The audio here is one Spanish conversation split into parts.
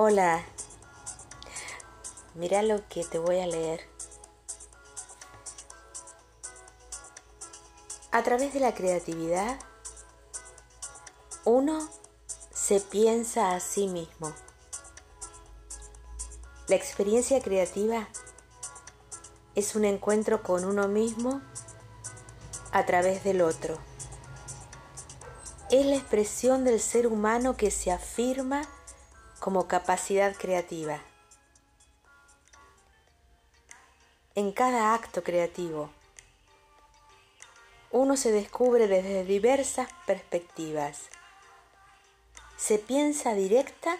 Hola, mira lo que te voy a leer. A través de la creatividad, uno se piensa a sí mismo. La experiencia creativa es un encuentro con uno mismo a través del otro. Es la expresión del ser humano que se afirma como capacidad creativa. En cada acto creativo, uno se descubre desde diversas perspectivas. Se piensa directa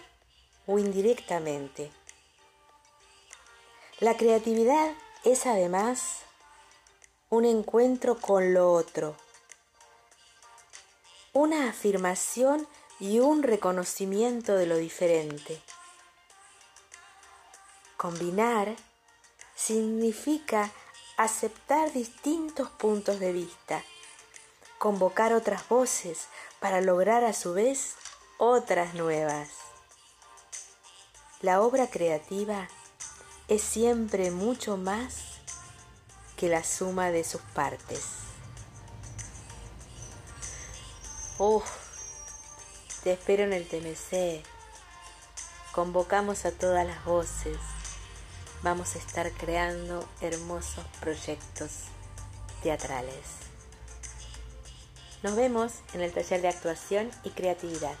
o indirectamente. La creatividad es además un encuentro con lo otro, una afirmación y un reconocimiento de lo diferente. Combinar significa aceptar distintos puntos de vista, convocar otras voces para lograr a su vez otras nuevas. La obra creativa es siempre mucho más que la suma de sus partes. Uf, te espero en el TMC. Convocamos a todas las voces vamos a estar creando hermosos proyectos teatrales. Nos vemos en el taller de actuación y creatividad.